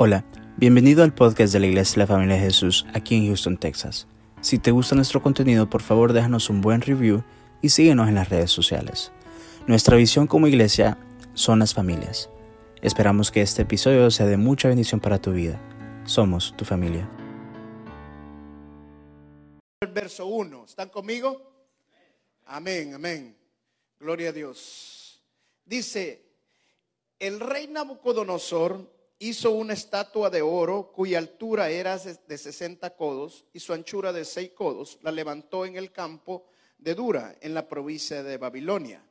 Hola, bienvenido al podcast de la Iglesia de la Familia de Jesús aquí en Houston, Texas. Si te gusta nuestro contenido, por favor déjanos un buen review y síguenos en las redes sociales. Nuestra visión como iglesia son las familias. Esperamos que este episodio sea de mucha bendición para tu vida. Somos tu familia. El verso 1, ¿están conmigo? Amén, amén. Gloria a Dios. Dice, el rey Nabucodonosor hizo una estatua de oro cuya altura era de 60 codos y su anchura de 6 codos. La levantó en el campo de Dura, en la provincia de Babilonia.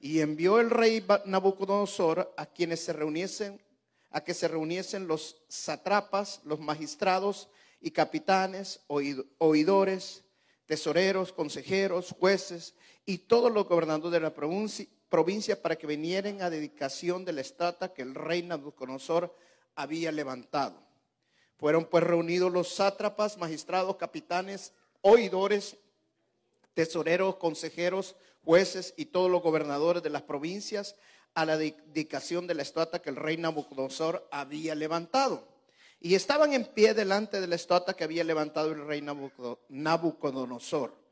Y envió el rey Nabucodonosor a quienes se reuniesen, a que se reuniesen los satrapas, los magistrados y capitanes, oidores, tesoreros, consejeros, jueces y todos los gobernadores de la provincia, provincia para que vinieran a dedicación de la estatua que el rey Nabucodonosor había levantado. Fueron pues reunidos los sátrapas, magistrados, capitanes, oidores, tesoreros, consejeros, jueces y todos los gobernadores de las provincias a la dedicación de la estatua que el rey Nabucodonosor había levantado. Y estaban en pie delante de la estatua que había levantado el rey Nabucodonosor.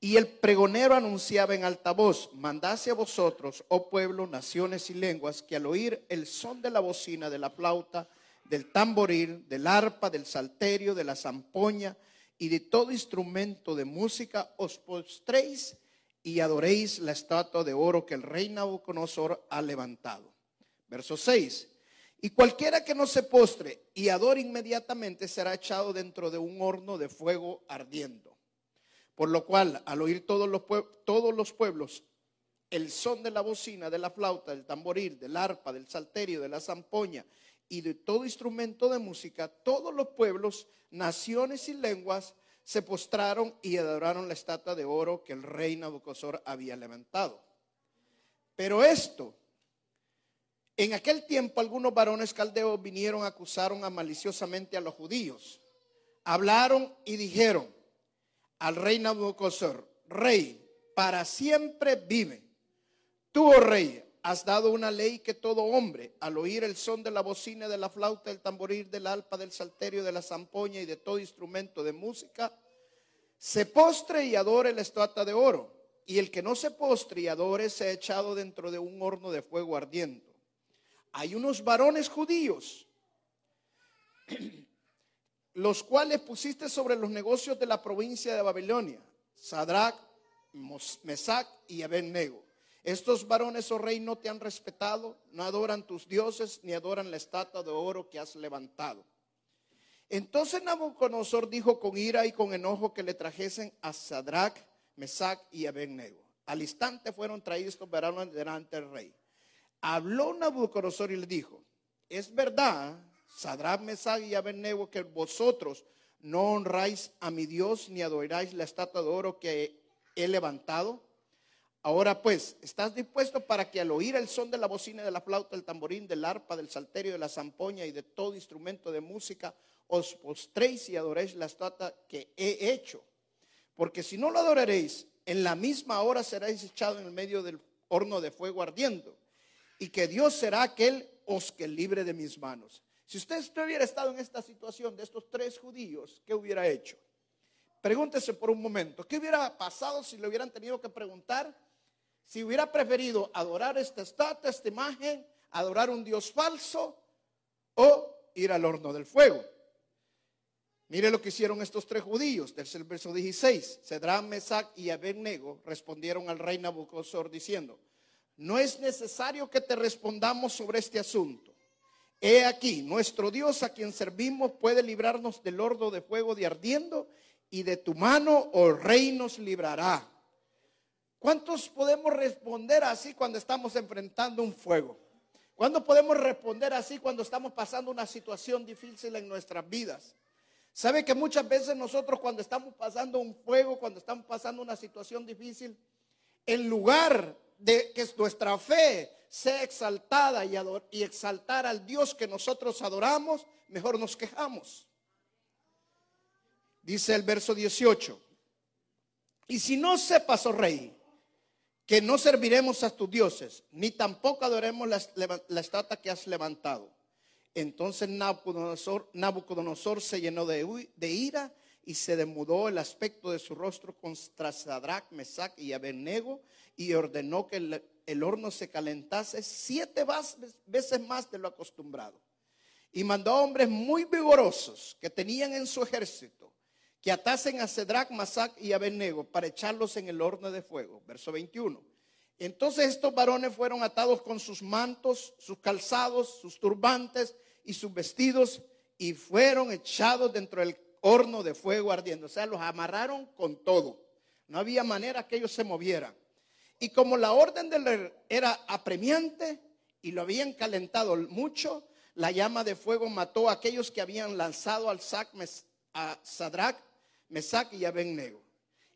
Y el pregonero anunciaba en alta voz, mandase a vosotros, oh pueblo, naciones y lenguas, que al oír el son de la bocina, de la flauta, del tamboril, del arpa, del salterio, de la zampoña y de todo instrumento de música, os postréis y adoréis la estatua de oro que el rey Nabucodonosor ha levantado. Verso 6. Y cualquiera que no se postre y adore inmediatamente será echado dentro de un horno de fuego ardiendo. Por lo cual, al oír todos los, todos los pueblos el son de la bocina, de la flauta, del tamboril, del arpa, del salterio, de la zampoña y de todo instrumento de música, todos los pueblos, naciones y lenguas se postraron y adoraron la estatua de oro que el rey Nabucodonosor había levantado. Pero esto, en aquel tiempo algunos varones caldeos vinieron, acusaron a maliciosamente a los judíos, hablaron y dijeron, al rey Nabucodonosor, rey, para siempre vive. Tú, oh rey, has dado una ley que todo hombre, al oír el son de la bocina, de la flauta, del tamboril, del alpa, del salterio, de la zampoña y de todo instrumento de música, se postre y adore la estatua de oro. Y el que no se postre y adore se ha echado dentro de un horno de fuego ardiendo. Hay unos varones judíos los cuales pusiste sobre los negocios de la provincia de Babilonia, Sadrach, Mesac y Abednego. Estos varones, oh rey, no te han respetado, no adoran tus dioses, ni adoran la estatua de oro que has levantado. Entonces Nabucodonosor dijo con ira y con enojo que le trajesen a Sadrach, Mesac y Abednego. Al instante fueron traídos estos varones delante del rey. Habló Nabucodonosor y le dijo, es verdad Sadrach, Mesach y Abednego, que vosotros no honráis a mi Dios ni adoráis la estatua de oro que he levantado. Ahora pues, ¿estás dispuesto para que al oír el son de la bocina, de la flauta, del tamborín, del arpa, del salterio, de la zampoña y de todo instrumento de música, os postréis y adoréis la estatua que he hecho? Porque si no lo adoraréis, en la misma hora seréis echado en el medio del horno de fuego ardiendo. Y que Dios será aquel os que libre de mis manos. Si usted hubiera estado en esta situación de estos tres judíos, ¿qué hubiera hecho? Pregúntese por un momento, ¿qué hubiera pasado si le hubieran tenido que preguntar? Si hubiera preferido adorar esta estatua, esta imagen, adorar un Dios falso o ir al horno del fuego. Mire lo que hicieron estos tres judíos, del verso 16. Cedrán, Mesac y Abednego respondieron al rey Nabucodonosor diciendo, no es necesario que te respondamos sobre este asunto He aquí, nuestro Dios a quien servimos puede librarnos del horno de fuego de ardiendo y de tu mano, oh rey, nos librará. ¿Cuántos podemos responder así cuando estamos enfrentando un fuego? ¿Cuándo podemos responder así cuando estamos pasando una situación difícil en nuestras vidas? ¿Sabe que muchas veces nosotros cuando estamos pasando un fuego, cuando estamos pasando una situación difícil, en lugar de que nuestra fe sea exaltada y, y exaltar al Dios que nosotros adoramos, mejor nos quejamos. Dice el verso 18. Y si no sepas, oh rey, que no serviremos a tus dioses, ni tampoco adoremos la, estatua que has levantado. Entonces Nabucodonosor, se llenó de, de, ira y se demudó el aspecto de su rostro contra Sadrach, Mesach y Abednego y ordenó que el, el horno se calentase siete veces más de lo acostumbrado. Y mandó a hombres muy vigorosos que tenían en su ejército que atasen a Cedrac, Masac y Abednego para echarlos en el horno de fuego. Verso 21. Entonces estos varones fueron atados con sus mantos, sus calzados, sus turbantes y sus vestidos y fueron echados dentro del horno de fuego ardiendo. O sea, los amarraron con todo. No había manera que ellos se movieran. Y como la orden era apremiante y lo habían calentado mucho, la llama de fuego mató a aquellos que habían lanzado al sac a Sadrach, Mesac y Abednego.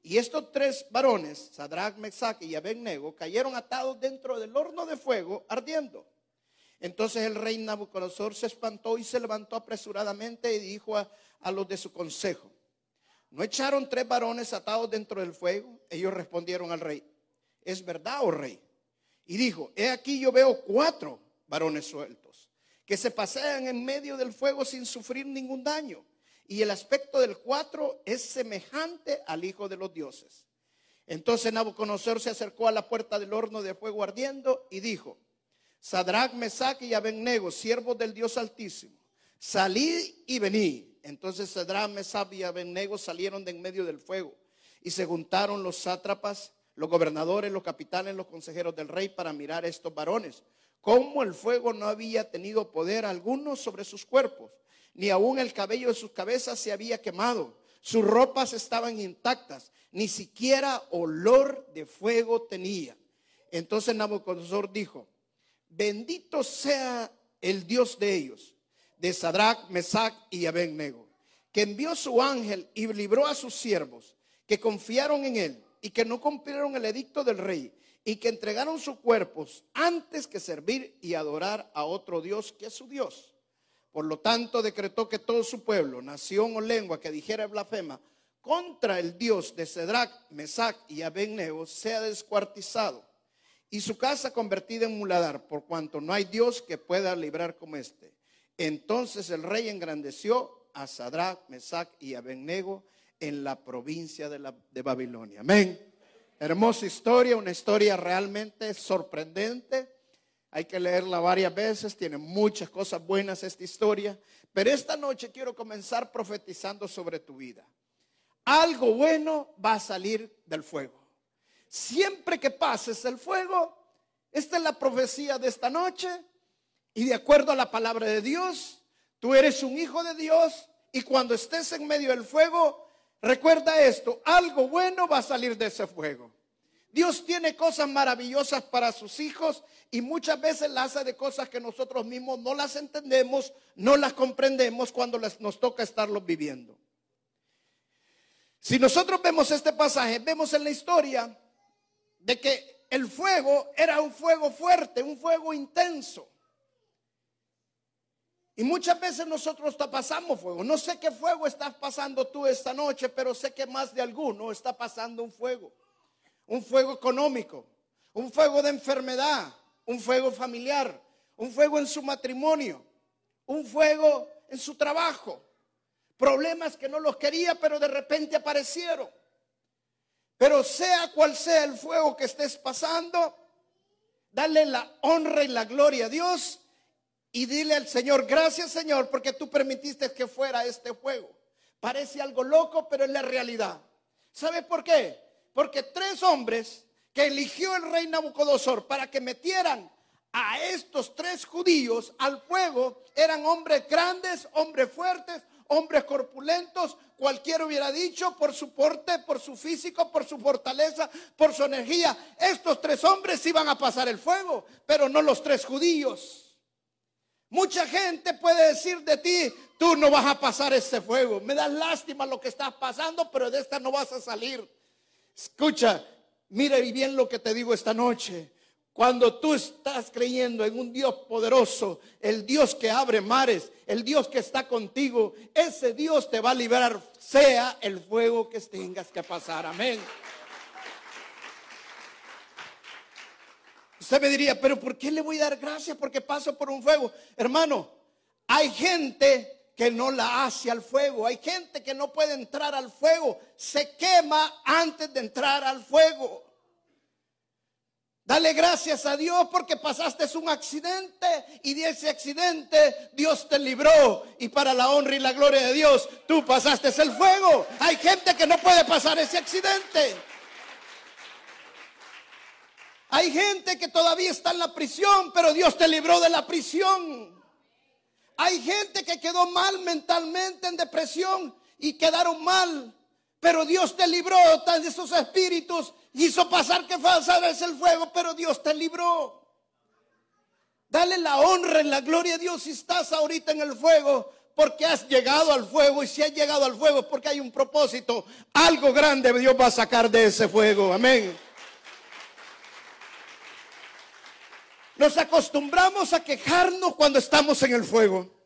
Y estos tres varones, Sadrach, Mesac y Abednego, cayeron atados dentro del horno de fuego ardiendo. Entonces el rey Nabucodonosor se espantó y se levantó apresuradamente y dijo a, a los de su consejo, ¿no echaron tres varones atados dentro del fuego? Ellos respondieron al rey, es verdad, oh rey. Y dijo, he aquí yo veo cuatro varones sueltos que se pasean en medio del fuego sin sufrir ningún daño. Y el aspecto del cuatro es semejante al Hijo de los dioses. Entonces Nabucodonosor se acercó a la puerta del horno de fuego ardiendo y dijo, Sadrach, Mesach y Abednego, siervos del Dios Altísimo, salid y venid. Entonces Sadrach, Mesach y Abednego salieron de en medio del fuego y se juntaron los sátrapas los gobernadores, los capitanes, los consejeros del rey para mirar a estos varones. Cómo el fuego no había tenido poder alguno sobre sus cuerpos, ni aún el cabello de sus cabezas se había quemado. Sus ropas estaban intactas, ni siquiera olor de fuego tenía. Entonces Nabucodonosor dijo, bendito sea el Dios de ellos, de Sadrach, Mesach y Abednego, que envió su ángel y libró a sus siervos, que confiaron en él y que no cumplieron el edicto del rey y que entregaron sus cuerpos antes que servir y adorar a otro Dios que es su Dios. Por lo tanto, decretó que todo su pueblo, nación o lengua que dijera blasfema contra el Dios de Cedrac, Mesac y Abednego sea descuartizado y su casa convertida en muladar, por cuanto no hay Dios que pueda librar como este. Entonces el rey engrandeció a Sadrach, Mesac y Abednego en la provincia de, la, de Babilonia. Amén. Hermosa historia, una historia realmente sorprendente. Hay que leerla varias veces, tiene muchas cosas buenas esta historia. Pero esta noche quiero comenzar profetizando sobre tu vida. Algo bueno va a salir del fuego. Siempre que pases el fuego, esta es la profecía de esta noche. Y de acuerdo a la palabra de Dios, tú eres un hijo de Dios. Y cuando estés en medio del fuego, Recuerda esto, algo bueno va a salir de ese fuego. Dios tiene cosas maravillosas para sus hijos y muchas veces las hace de cosas que nosotros mismos no las entendemos, no las comprendemos cuando nos toca estarlos viviendo. Si nosotros vemos este pasaje, vemos en la historia de que el fuego era un fuego fuerte, un fuego intenso. Y muchas veces nosotros pasamos fuego. No sé qué fuego estás pasando tú esta noche, pero sé que más de alguno está pasando un fuego. Un fuego económico, un fuego de enfermedad, un fuego familiar, un fuego en su matrimonio, un fuego en su trabajo. Problemas que no los quería, pero de repente aparecieron. Pero sea cual sea el fuego que estés pasando, dale la honra y la gloria a Dios y dile al Señor, gracias Señor, porque tú permitiste que fuera este juego. Parece algo loco, pero es la realidad. ¿Sabe por qué? Porque tres hombres que eligió el rey Nabucodonosor para que metieran a estos tres judíos al fuego eran hombres grandes, hombres fuertes, hombres corpulentos, cualquiera hubiera dicho, por su porte, por su físico, por su fortaleza, por su energía. Estos tres hombres iban a pasar el fuego, pero no los tres judíos. Mucha gente puede decir de ti, tú no vas a pasar ese fuego. Me da lástima lo que estás pasando, pero de esta no vas a salir. Escucha, mire bien lo que te digo esta noche. Cuando tú estás creyendo en un Dios poderoso, el Dios que abre mares, el Dios que está contigo, ese Dios te va a liberar, sea el fuego que tengas que pasar. Amén. Usted me diría, pero ¿por qué le voy a dar gracias? Porque paso por un fuego. Hermano, Hay gente que no la hace al fuego. Hay gente que no puede entrar al fuego. Se quema antes de entrar al fuego. Dale gracias a Dios porque pasaste un accidente y de ese accidente Dios te libró. Y para la honra y la gloria de Dios, tú pasaste el fuego. Hay gente que no puede pasar ese accidente. Hay gente que todavía está en la prisión, pero Dios te libró de la prisión. Hay gente que quedó mal mentalmente en depresión y quedaron mal, pero Dios te libró de esos espíritus. Hizo pasar que es el fuego, pero Dios te libró. Dale la honra y la gloria a Dios si estás ahorita en el fuego, porque has llegado al fuego. Y si has llegado al fuego, porque hay un propósito. Algo grande Dios va a sacar de ese fuego. Amén. Nos acostumbramos a quejarnos cuando estamos en el fuego.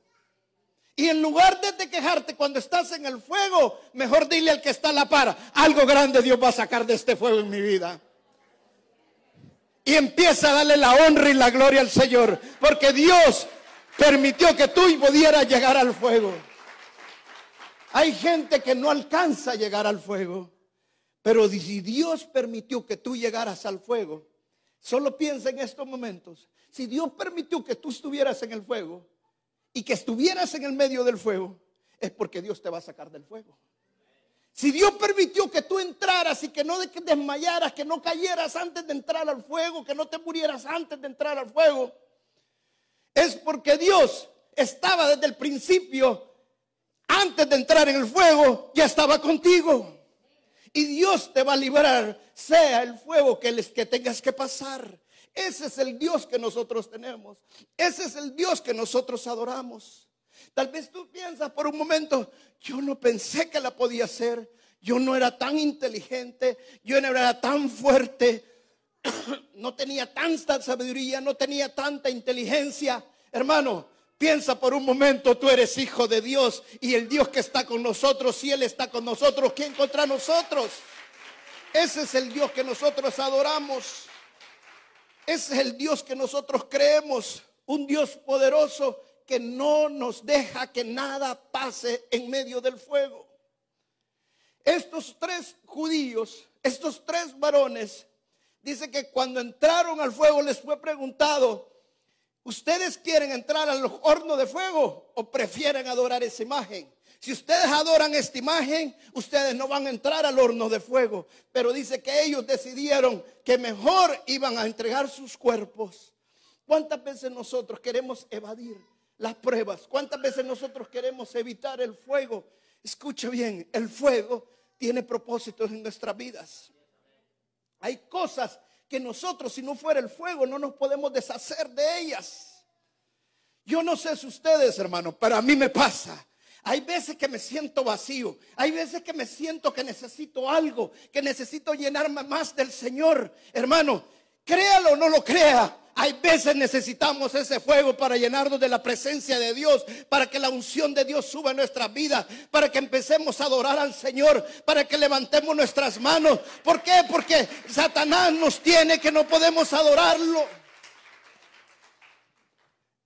Y en lugar de quejarte cuando estás en el fuego, mejor dile al que está a la par, algo grande Dios va a sacar de este fuego en mi vida. Y empieza a darle la honra y la gloria al Señor, porque Dios permitió que tú pudieras llegar al fuego. Hay gente que no alcanza a llegar al fuego, pero si Dios permitió que tú llegaras al fuego, Solo piensa en estos momentos. Si Dios permitió que tú estuvieras en el fuego y que estuvieras en el medio del fuego, es porque Dios te va a sacar del fuego. Si Dios permitió que tú entraras y que no desmayaras, que no cayeras antes de entrar al fuego, que no te murieras antes de entrar al fuego, es porque Dios estaba desde el principio, antes de entrar en el fuego, ya estaba contigo y Dios te va a librar, sea el fuego que, les, que tengas que pasar. Ese es el Dios que nosotros tenemos. Ese es el Dios que nosotros adoramos. Tal vez tú piensas por un momento, yo no pensé que la podía hacer. Yo no era tan inteligente, yo no era tan fuerte, no tenía tanta sabiduría, no tenía tanta inteligencia. Hermano, Piensa por un momento, tú eres hijo de Dios y el Dios que está con nosotros, si Él está con nosotros, ¿quién contra nosotros? Ese es el Dios que nosotros adoramos. Ese es el Dios que nosotros creemos. Un Dios poderoso que no nos deja que nada pase en medio del fuego. Estos tres judíos, estos tres varones, dice que cuando entraron al fuego les fue preguntado, ¿Ustedes quieren entrar al horno de fuego o prefieren adorar esa imagen? Si ustedes adoran esta imagen, ustedes no van a entrar al horno de fuego. Pero dice que ellos decidieron que mejor iban a entregar sus cuerpos. ¿Cuántas veces nosotros queremos evadir las pruebas? ¿Cuántas veces nosotros queremos evitar el fuego? Escuche bien, el fuego tiene propósitos en nuestras vidas. Hay cosas que nosotros, si no fuera el fuego, no nos podemos deshacer de ellas. Yo no sé si ustedes, hermano, pero a mí me pasa. Hay veces que me siento vacío. Hay veces que me siento que necesito algo, que necesito llenarme más del Señor. Hermano, créalo o no lo crea. Hay veces necesitamos ese fuego para llenarnos de la presencia de Dios, para que la unción de Dios suba a nuestras vidas, para que empecemos a adorar al Señor, para que levantemos nuestras manos. ¿Por qué? Porque Satanás nos tiene que no podemos adorarlo.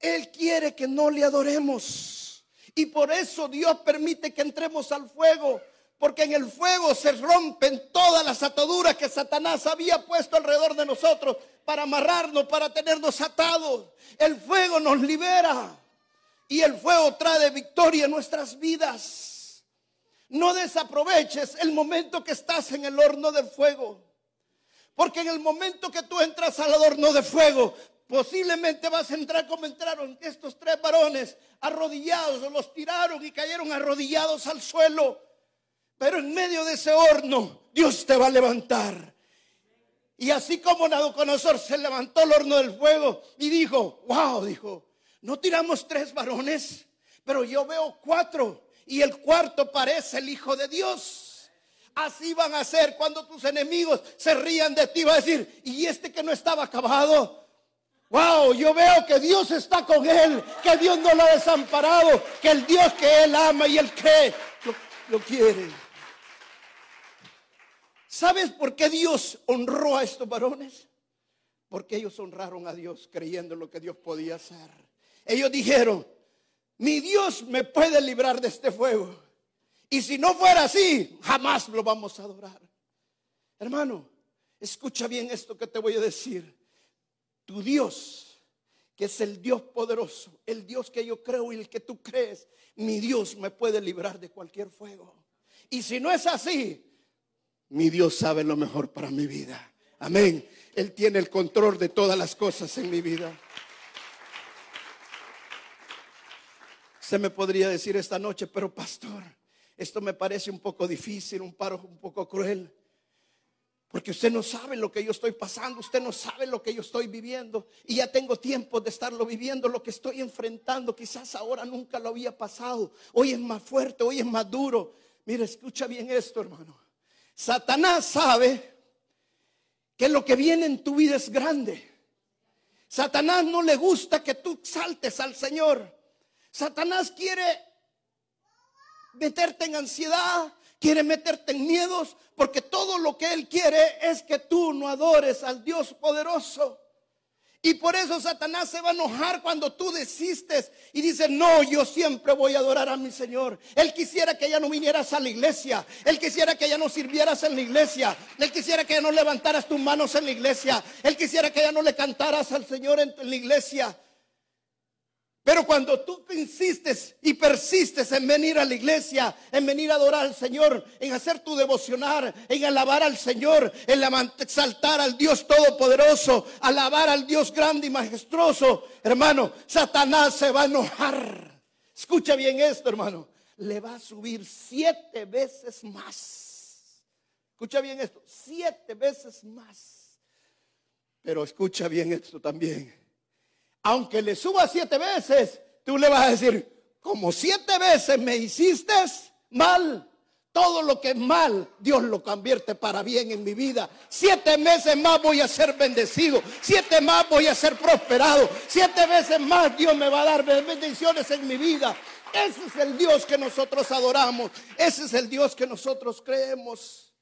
Él quiere que no le adoremos. Y por eso Dios permite que entremos al fuego. Porque en el fuego se rompen todas las ataduras que Satanás había puesto alrededor de nosotros para amarrarnos, para tenernos atados. El fuego nos libera y el fuego trae victoria en nuestras vidas. No desaproveches el momento que estás en el horno de fuego. Porque en el momento que tú entras al horno de fuego, posiblemente vas a entrar como entraron estos tres varones arrodillados o los tiraron y cayeron arrodillados al suelo. Pero en medio de ese horno, Dios te va a levantar y así como Nabucodonosor se levantó el horno del fuego y dijo, wow, dijo, no tiramos tres varones, pero yo veo cuatro y el cuarto parece el Hijo de Dios. Así van a ser cuando tus enemigos se rían de ti, va a decir, y este que no estaba acabado, Wow, yo veo que Dios está con él, que Dios no lo ha desamparado, que el Dios que él ama y él cree lo quiere. ¿Sabes por qué Dios honró a estos varones? Porque ellos honraron a Dios creyendo en lo que Dios podía hacer. Ellos dijeron, mi Dios me puede librar de este fuego. Y si no fuera así, jamás lo vamos a adorar. Hermano, escucha bien esto que te voy a decir. Tu Dios, que es el Dios poderoso, el Dios que yo creo y el que tú crees, mi Dios me puede librar de cualquier fuego. Y si no es así, mi Dios sabe lo mejor para mi vida. Amén. Él tiene el control de todas las cosas en mi vida. Se me podría decir esta noche, pero pastor, esto me parece un poco difícil, un paro un poco cruel. Porque usted no sabe lo que yo estoy pasando, usted no sabe lo que yo estoy viviendo. Y ya tengo tiempo de estarlo viviendo, lo que estoy enfrentando. Quizás ahora nunca lo había pasado. Hoy es más fuerte, hoy es más duro. Mira, escucha bien esto, hermano. Satanás sabe que lo que viene en tu vida es grande. Satanás no le gusta que tú saltes al Señor. Satanás quiere meterte en ansiedad, quiere meterte en miedos, porque todo lo que él quiere es que tú no adores al Dios poderoso. Y por eso Satanás se va a enojar cuando tú desistes y dices, no, yo siempre voy a adorar a mi Señor. Él quisiera que ya no vinieras a la iglesia. Él quisiera que ya no sirvieras en la iglesia. Él quisiera que ya no levantaras tus manos en la iglesia. Él quisiera que ya no le cantaras al Señor en la iglesia. Pero cuando tú insistes y persistes en venir a la iglesia, en venir a adorar al Señor, en hacer tu devocionar, en alabar al Señor, en exaltar al Dios Todopoderoso, alabar al Dios grande y majestuoso, hermano, Satanás se va a enojar. Escucha bien esto, hermano. Le va a subir siete veces más. Escucha bien esto, siete veces más. Pero escucha bien esto también aunque le suba siete veces, tú le vas a decir, como siete veces me hiciste mal, todo lo que es mal, Dios lo convierte para bien en mi vida. Siete meses más voy a ser bendecido. Siete más voy a ser prosperado. Siete veces más Dios me va a dar bendiciones en mi vida. Ese es el Dios que nosotros adoramos. Ese es el Dios que nosotros creemos.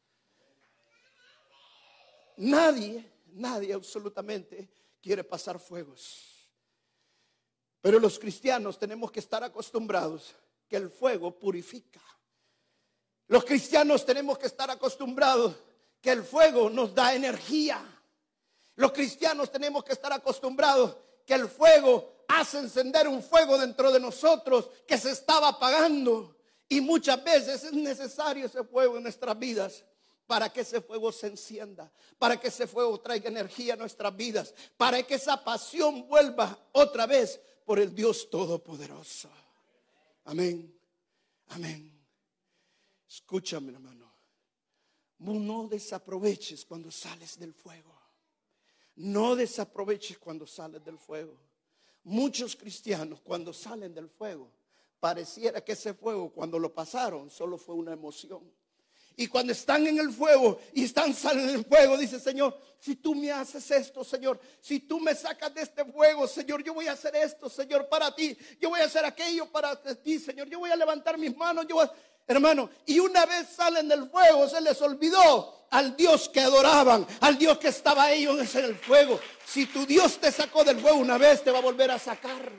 Nadie, nadie absolutamente quiere pasar fuegos. Pero los cristianos tenemos que estar acostumbrados que el fuego purifica. Los cristianos tenemos que estar acostumbrados que el fuego nos da energía. Los cristianos tenemos que estar acostumbrados que el fuego hace encender un fuego dentro de nosotros que se estaba apagando. Y muchas veces es necesario ese fuego en nuestras vidas para que ese fuego se encienda, para que ese fuego traiga energía a nuestras vidas, para que esa pasión vuelva otra vez por el Dios Todopoderoso. Amén. Amén. Escúchame, hermano. No desaproveches cuando sales del fuego. No desaproveches cuando sales del fuego. Muchos cristianos cuando salen del fuego, pareciera que ese fuego cuando lo pasaron solo fue una emoción. Y cuando están en el fuego y están saliendo del fuego, dice Señor, si tú me haces esto, Señor, si tú me sacas de este fuego, Señor, yo voy a hacer esto, Señor, para ti. Yo voy a hacer aquello para ti, Señor. Yo voy a levantar mis manos, yo hermano. Y una vez salen del fuego, se les olvidó al Dios que adoraban, al Dios que estaba ellos en el fuego. Si tu Dios te sacó del fuego una vez, te va a volver a sacar.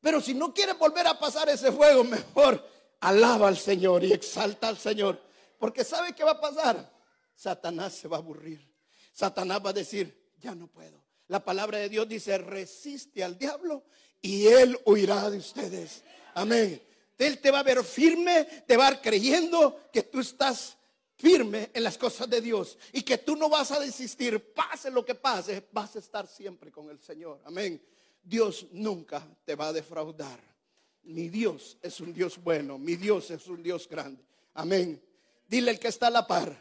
Pero si no quieres volver a pasar ese fuego, mejor alaba al Señor y exalta al Señor. Porque ¿sabe qué va a pasar? Satanás se va a aburrir. Satanás va a decir, ya no puedo. La palabra de Dios dice, resiste al diablo y él huirá de ustedes. Amén. Él te va a ver firme, te va a ver creyendo que tú estás firme en las cosas de Dios y que tú no vas a desistir, pase lo que pase, vas a estar siempre con el Señor. Amén. Dios nunca te va a defraudar. Mi Dios es un Dios bueno, mi Dios es un Dios grande. Amén. Dile el que está a la par.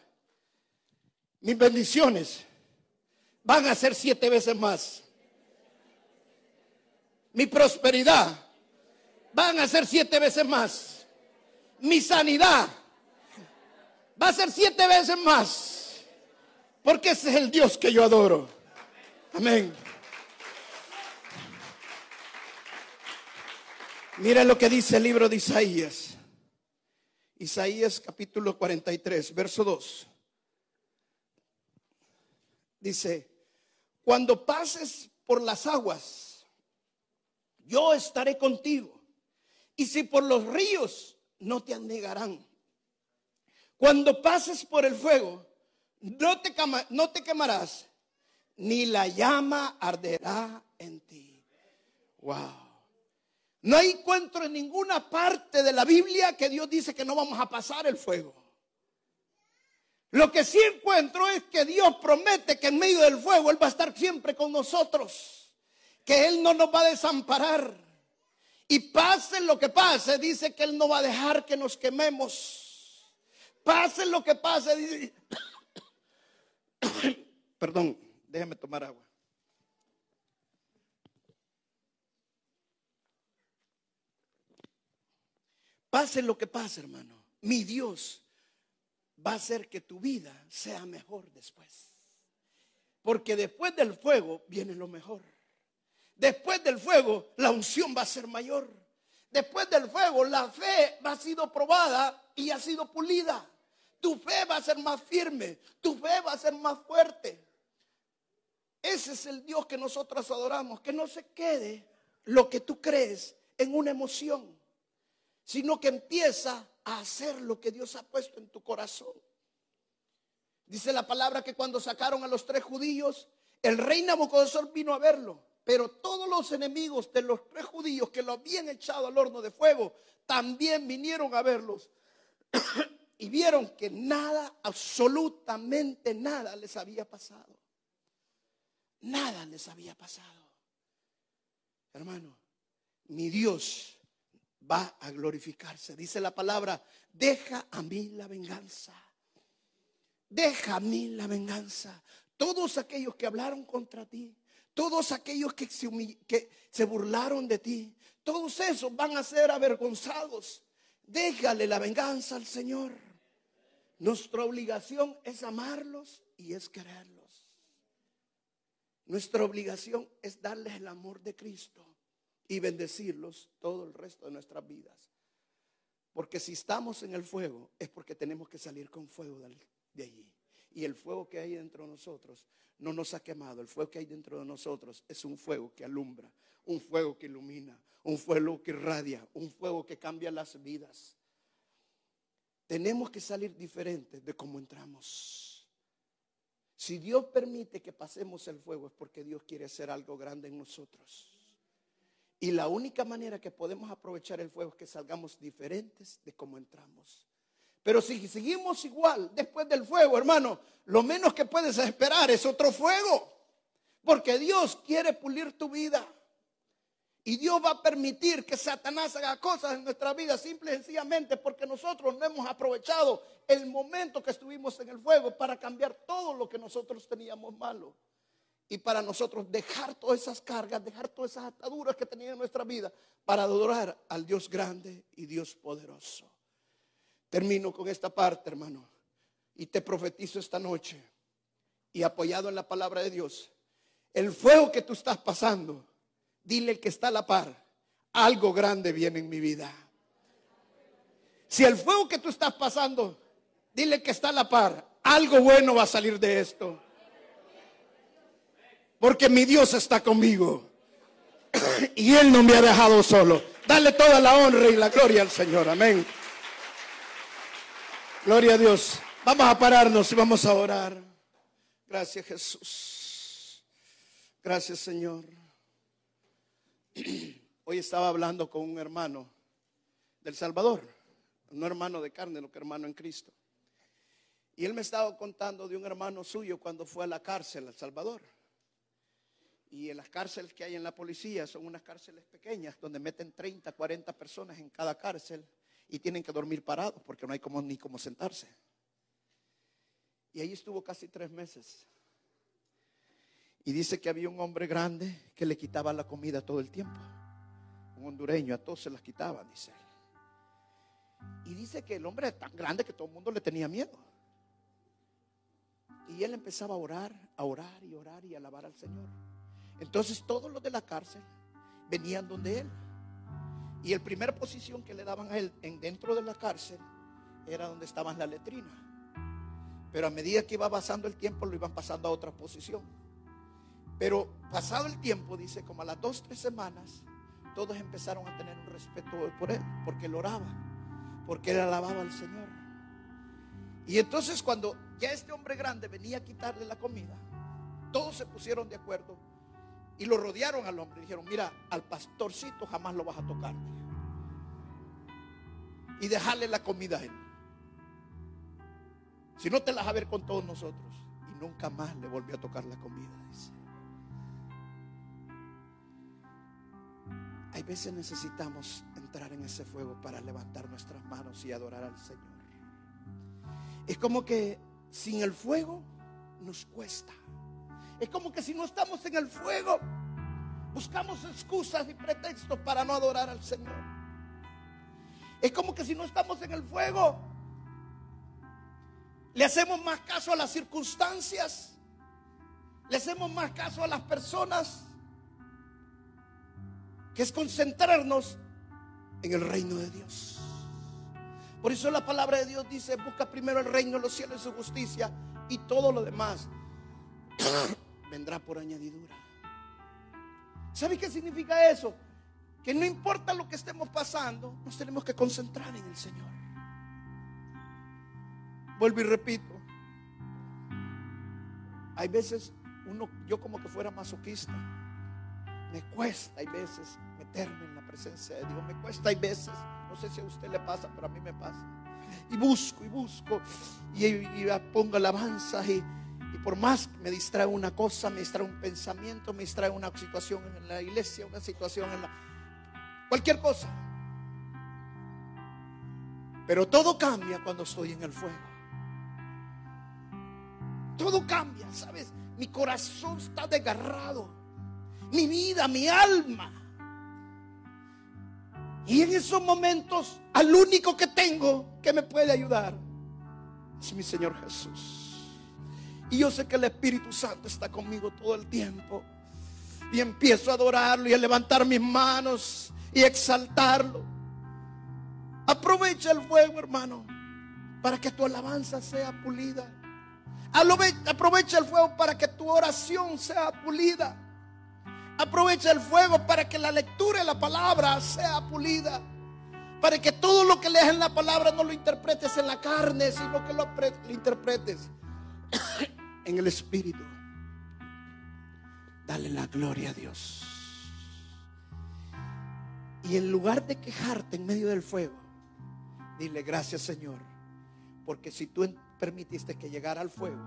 Mis bendiciones van a ser siete veces más. Mi prosperidad van a ser siete veces más. Mi sanidad va a ser siete veces más. Porque ese es el Dios que yo adoro. Amén. Mira lo que dice el libro de Isaías. Isaías capítulo 43, verso 2. Dice, cuando pases por las aguas, yo estaré contigo. Y si por los ríos, no te anegarán. Cuando pases por el fuego, no te, no te quemarás, ni la llama arderá en ti. Wow. No encuentro en ninguna parte de la Biblia que Dios dice que no vamos a pasar el fuego. Lo que sí encuentro es que Dios promete que en medio del fuego Él va a estar siempre con nosotros, que Él no nos va a desamparar. Y pase lo que pase, dice que Él no va a dejar que nos quememos. Pase lo que pase, dice... Perdón, déjame tomar agua. Pase lo que pase, hermano. Mi Dios va a hacer que tu vida sea mejor después. Porque después del fuego viene lo mejor. Después del fuego la unción va a ser mayor. Después del fuego la fe va a sido probada y ha sido pulida. Tu fe va a ser más firme. Tu fe va a ser más fuerte. Ese es el Dios que nosotros adoramos. Que no se quede lo que tú crees en una emoción sino que empieza a hacer lo que Dios ha puesto en tu corazón. Dice la palabra que cuando sacaron a los tres judíos, el rey Nabucodonosor vino a verlo, pero todos los enemigos de los tres judíos que lo habían echado al horno de fuego, también vinieron a verlos y vieron que nada, absolutamente nada les había pasado. Nada les había pasado. Hermano, mi Dios va a glorificarse. Dice la palabra, deja a mí la venganza. Deja a mí la venganza. Todos aquellos que hablaron contra ti, todos aquellos que se, que se burlaron de ti, todos esos van a ser avergonzados. Déjale la venganza al Señor. Nuestra obligación es amarlos y es quererlos. Nuestra obligación es darles el amor de Cristo y bendecirlos todo el resto de nuestras vidas. Porque si estamos en el fuego es porque tenemos que salir con fuego de allí. Y el fuego que hay dentro de nosotros no nos ha quemado. El fuego que hay dentro de nosotros es un fuego que alumbra, un fuego que ilumina, un fuego que irradia, un fuego que cambia las vidas. Tenemos que salir diferentes de cómo entramos. Si Dios permite que pasemos el fuego es porque Dios quiere hacer algo grande en nosotros. Y la única manera que podemos aprovechar el fuego es que salgamos diferentes de cómo entramos. Pero si seguimos igual después del fuego, hermano, lo menos que puedes esperar es otro fuego. Porque Dios quiere pulir tu vida. Y Dios va a permitir que Satanás haga cosas en nuestra vida simple y sencillamente porque nosotros no hemos aprovechado el momento que estuvimos en el fuego para cambiar todo lo que nosotros teníamos malo y para nosotros dejar todas esas cargas, dejar todas esas ataduras que tenía en nuestra vida para adorar al Dios grande y Dios poderoso. Termino con esta parte, hermano, y te profetizo esta noche y apoyado en la palabra de Dios, el fuego que tú estás pasando, dile que está a la par, algo grande viene en mi vida. Si el fuego que tú estás pasando, dile que está a la par, algo bueno va a salir de esto porque mi Dios está conmigo. y Él no me ha dejado solo. Dale toda la honra y la gloria al Señor. Amén. Gloria a Dios. Vamos a pararnos y vamos a orar. Gracias Jesús. Gracias Señor. Hoy estaba hablando con un hermano del Salvador. No hermano de carne, no que hermano en Cristo. Y él me estaba contando de un hermano suyo cuando fue a la cárcel, al Salvador. Y en las cárceles que hay en la policía son unas cárceles pequeñas donde meten 30, 40 personas en cada cárcel y tienen que dormir parados porque no hay como, ni cómo sentarse. Y ahí estuvo casi tres meses. Y dice que había un hombre grande que le quitaba la comida todo el tiempo. Un hondureño, a todos se las quitaba, dice él. Y dice que el hombre era tan grande que todo el mundo le tenía miedo. Y él empezaba a orar, a orar y orar y alabar al Señor. Entonces todos los de la cárcel venían donde él. Y el primer posición que le daban a él en dentro de la cárcel era donde estaba la letrina. Pero a medida que iba pasando el tiempo lo iban pasando a otra posición. Pero pasado el tiempo, dice, como a las dos, tres semanas, todos empezaron a tener un respeto por él, porque él oraba, porque él alababa al Señor. Y entonces cuando ya este hombre grande venía a quitarle la comida, todos se pusieron de acuerdo y lo rodearon al hombre. Dijeron, mira, al pastorcito jamás lo vas a tocar. Y dejarle la comida a él. Si no te la vas a ver con todos nosotros. Y nunca más le volvió a tocar la comida. Hay veces necesitamos entrar en ese fuego para levantar nuestras manos y adorar al Señor. Es como que sin el fuego nos cuesta. Es como que si no estamos en el fuego, buscamos excusas y pretextos para no adorar al Señor. Es como que si no estamos en el fuego, le hacemos más caso a las circunstancias, le hacemos más caso a las personas, que es concentrarnos en el reino de Dios. Por eso la palabra de Dios dice, busca primero el reino, los cielos y su justicia y todo lo demás vendrá por añadidura. ¿Sabe qué significa eso? Que no importa lo que estemos pasando, nos tenemos que concentrar en el Señor. Vuelvo y repito. Hay veces uno, yo como que fuera masoquista. Me cuesta, hay veces, meterme en la presencia de Dios. Me cuesta, hay veces, no sé si a usted le pasa, pero a mí me pasa. Y busco y busco y, y pongo alabanza y, y por más me distrae una cosa, me distrae un pensamiento, me distrae una situación en la iglesia, una situación en la... Cualquier cosa. Pero todo cambia cuando estoy en el fuego. Todo cambia, ¿sabes? Mi corazón está desgarrado. Mi vida, mi alma. Y en esos momentos, al único que tengo que me puede ayudar es mi Señor Jesús. Y yo sé que el Espíritu Santo está conmigo todo el tiempo. Y empiezo a adorarlo y a levantar mis manos y exaltarlo. Aprovecha el fuego, hermano, para que tu alabanza sea pulida. Aprovecha el fuego para que tu oración sea pulida. Aprovecha el fuego para que la lectura de la palabra sea pulida. Para que todo lo que leas en la palabra no lo interpretes en la carne, sino que lo, lo interpretes en el Espíritu. Dale la gloria a Dios. Y en lugar de quejarte en medio del fuego, dile gracias Señor. Porque si tú permitiste que llegara al fuego,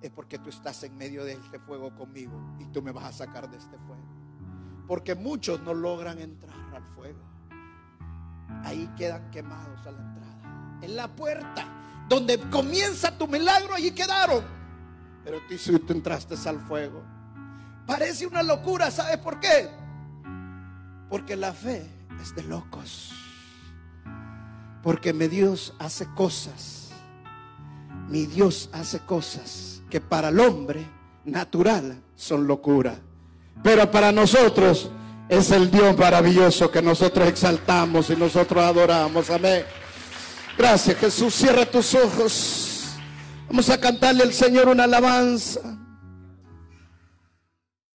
es porque tú estás en medio de este fuego conmigo y tú me vas a sacar de este fuego. Porque muchos no logran entrar al fuego. Ahí quedan quemados a la entrada. En la puerta donde comienza tu milagro, allí quedaron. Pero tú, tú entraste al fuego. Parece una locura, ¿sabes por qué? Porque la fe es de locos. Porque mi Dios hace cosas. Mi Dios hace cosas que para el hombre natural son locura. Pero para nosotros es el Dios maravilloso que nosotros exaltamos y nosotros adoramos. Amén. Gracias Jesús. Cierra tus ojos. Vamos a cantarle al Señor una alabanza.